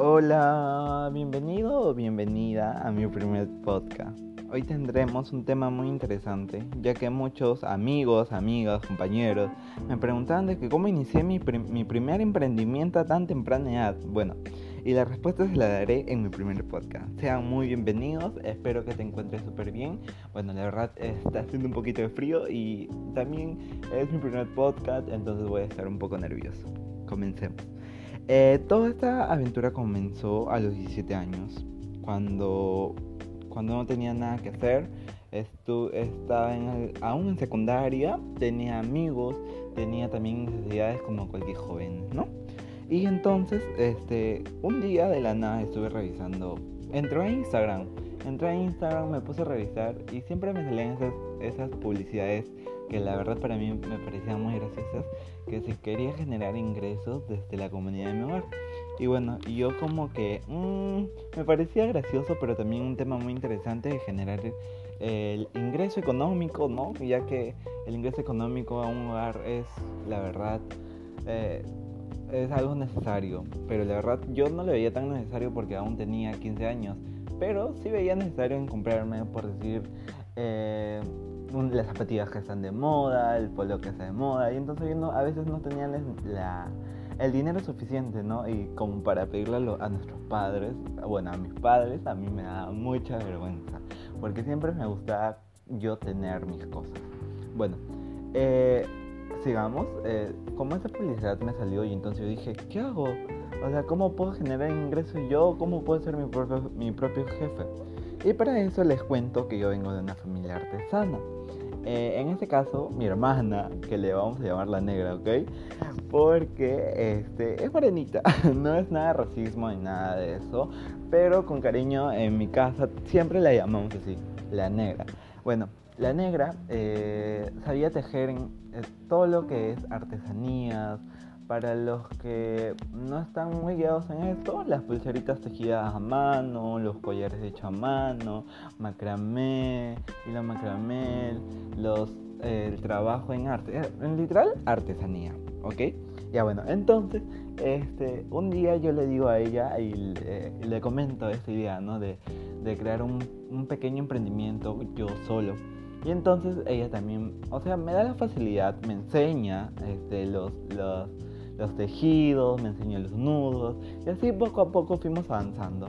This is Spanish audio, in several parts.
Hola, bienvenido o bienvenida a mi primer podcast. Hoy tendremos un tema muy interesante, ya que muchos amigos, amigas, compañeros me preguntaban de que cómo inicié mi, mi primer emprendimiento a tan temprana edad. Bueno, y la respuesta se la daré en mi primer podcast. Sean muy bienvenidos, espero que te encuentres súper bien. Bueno, la verdad está haciendo un poquito de frío y también es mi primer podcast, entonces voy a estar un poco nervioso. Comencemos. Eh, toda esta aventura comenzó a los 17 años, cuando, cuando no tenía nada que hacer. estaba aún en secundaria, tenía amigos, tenía también necesidades como cualquier joven, ¿no? Y entonces, este, un día de la nada estuve revisando, entré a Instagram, entré a Instagram, me puse a revisar y siempre me salían esas, esas publicidades que la verdad para mí me parecían muy graciosas, que se quería generar ingresos desde la comunidad de mi hogar. Y bueno, yo como que mmm, me parecía gracioso, pero también un tema muy interesante de generar el ingreso económico, ¿no? Ya que el ingreso económico a un hogar es, la verdad, eh, es algo necesario. Pero la verdad yo no lo veía tan necesario porque aún tenía 15 años. Pero sí veía necesario en comprarme, por decir, eh, las zapatillas que están de moda, el polo que está de moda, y entonces yo no, a veces no tenía la, el dinero suficiente, ¿no? Y como para pedirle a nuestros padres, bueno, a mis padres, a mí me da mucha vergüenza, porque siempre me gustaba yo tener mis cosas. Bueno, eh, sigamos, eh, como esa publicidad me salió y entonces yo dije, ¿qué hago? O sea, ¿cómo puedo generar ingresos yo? ¿Cómo puedo ser mi propio, mi propio jefe? Y para eso les cuento que yo vengo de una familia artesana. Eh, en este caso, mi hermana, que le vamos a llamar la negra, ¿ok? Porque este, es morenita, no es nada de racismo ni nada de eso, pero con cariño en mi casa siempre la llamamos así, la negra. Bueno, la negra eh, sabía tejer en, eh, todo lo que es artesanías, para los que no están muy guiados en esto, las pulseritas tejidas a mano, los collares hechos a mano, macramé, hilo macramé, los, eh, el trabajo en arte, eh, en literal artesanía, ¿ok? Ya bueno, entonces, este, un día yo le digo a ella y le, comento esta idea, ¿no? De, crear un, pequeño emprendimiento yo solo. Y entonces ella también, o sea, me da la facilidad, me enseña este, los, los tejidos, me enseñó los nudos y así poco a poco fuimos avanzando.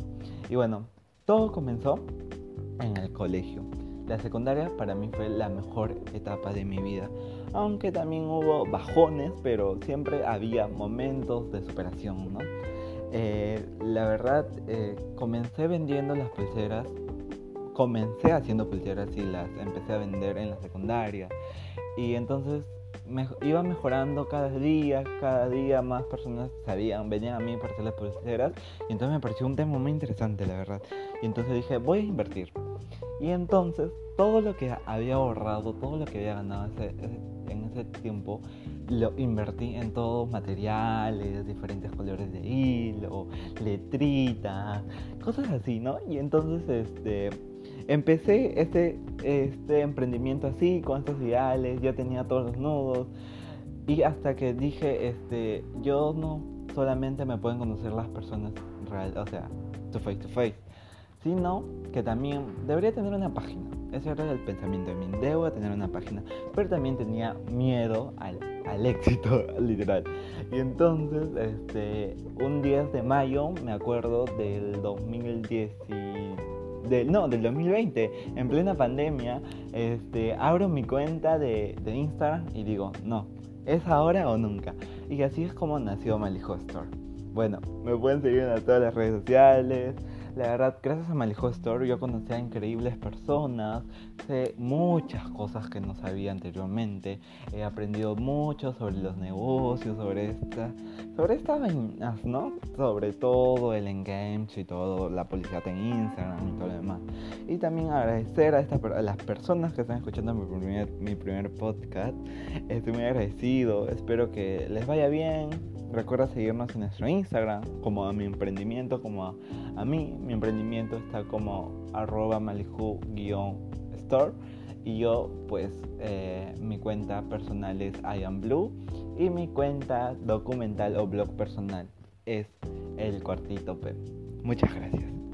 Y bueno, todo comenzó en el colegio. La secundaria para mí fue la mejor etapa de mi vida, aunque también hubo bajones, pero siempre había momentos de superación, ¿no? Eh, la verdad, eh, comencé vendiendo las pulseras, comencé haciendo pulseras y las empecé a vender en la secundaria. Y entonces iba mejorando cada día, cada día más personas sabían, venían a mí para hacer las pulseras y entonces me pareció un tema muy interesante, la verdad. Y entonces dije, voy a invertir. Y entonces todo lo que había ahorrado, todo lo que había ganado en ese tiempo, lo invertí en todos materiales, diferentes colores de hilo, letritas, cosas así, ¿no? Y entonces este empecé este, este emprendimiento así, con estos ideales, ya tenía todos los nudos. Y hasta que dije, este, yo no solamente me pueden conocer las personas reales, o sea, to face to face, sino que también debería tener una página. Ese era el pensamiento de mí, debo tener una página. Pero también tenía miedo al, al éxito, literal. Y entonces, este, un 10 de mayo, me acuerdo del 2010 no, del 2020, en plena pandemia, este, abro mi cuenta de, Instagram y digo, no, es ahora o nunca. Y así es como nació Malijo Store. Bueno, me pueden seguir en todas las redes sociales, la verdad, gracias a Malijo Store yo conocí a increíbles personas, sé muchas cosas que no sabía anteriormente, he aprendido mucho sobre los negocios, sobre esta, sobre estas vainas, ¿no? Sobre todo el engage y todo, la publicidad en Instagram y todo lo demás. Y también agradecer a, estas, a las personas que están escuchando mi primer, mi primer podcast. Estoy muy agradecido, espero que les vaya bien Recuerda seguirnos en nuestro Instagram, como a mi emprendimiento, como a, mí. Mi emprendimiento está como arroba maliju-store. Y yo, pues, eh, mi cuenta personal es I am Blue. Y mi cuenta documental o blog personal es el cuartito P. Muchas gracias.